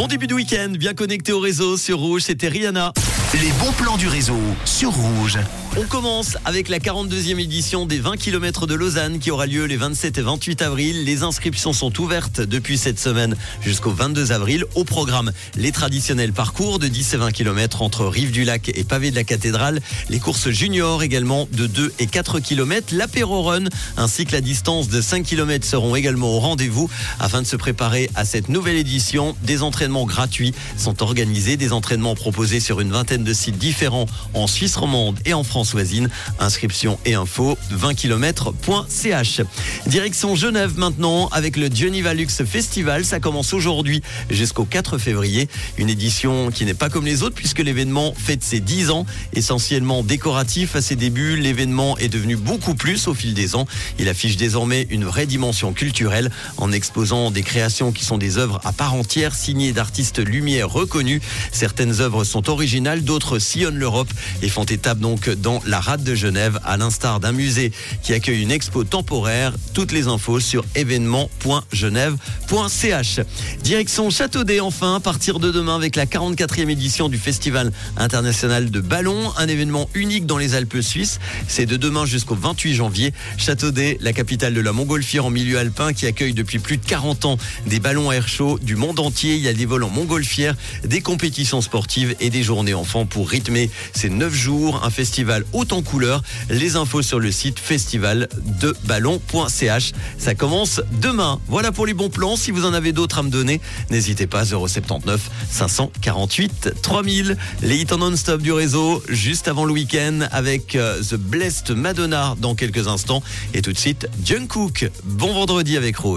Bon début de week-end, bien connecté au réseau sur Rouge, c'était Rihanna. Les bons plans du réseau sur Rouge. On commence avec la 42e édition des 20 km de Lausanne qui aura lieu les 27 et 28 avril. Les inscriptions sont ouvertes depuis cette semaine jusqu'au 22 avril. Au programme, les traditionnels parcours de 10 et 20 km entre Rive du Lac et Pavé de la Cathédrale. Les courses juniors également de 2 et 4 km. L'apéro run ainsi que la distance de 5 km seront également au rendez-vous afin de se préparer à cette nouvelle édition. Des entraînements gratuits sont organisés, des entraînements proposés sur une vingtaine de sites différents en Suisse romande et en France voisine. Inscription et info 20km.ch. Direction Genève maintenant avec le Geneva Lux Festival. Ça commence aujourd'hui jusqu'au 4 février. Une édition qui n'est pas comme les autres puisque l'événement fête ses 10 ans. Essentiellement décoratif à ses débuts, l'événement est devenu beaucoup plus au fil des ans. Il affiche désormais une vraie dimension culturelle en exposant des créations qui sont des œuvres à part entière signées d'artistes lumière reconnus. Certaines œuvres sont originales, d'autres sillonnent l'Europe et font étape donc dans la rade de Genève, à l'instar d'un musée qui accueille une expo temporaire. Toutes les infos sur événement.genève.ch. Direction Châteaudet enfin, à partir de demain avec la 44e édition du Festival international de ballon, un événement unique dans les Alpes suisses. C'est de demain jusqu'au 28 janvier. Châteaudet, la capitale de la montgolfière en milieu alpin qui accueille depuis plus de 40 ans des ballons à air chaud du monde entier. Il y a des vols en montgolfière, des compétitions sportives et des journées enfants pour rythmer ces 9 jours. Un festival haut en couleur. Les infos sur le site festivaldeballon.ch. Ça commence demain. Voilà pour les bons plans. Si vous en avez d'autres à me donner, n'hésitez pas 079 548 3000. Les hits en non-stop du réseau juste avant le week-end avec euh, The Blessed Madonna dans quelques instants. Et tout de suite, Jungkook. Bon vendredi avec Rouge.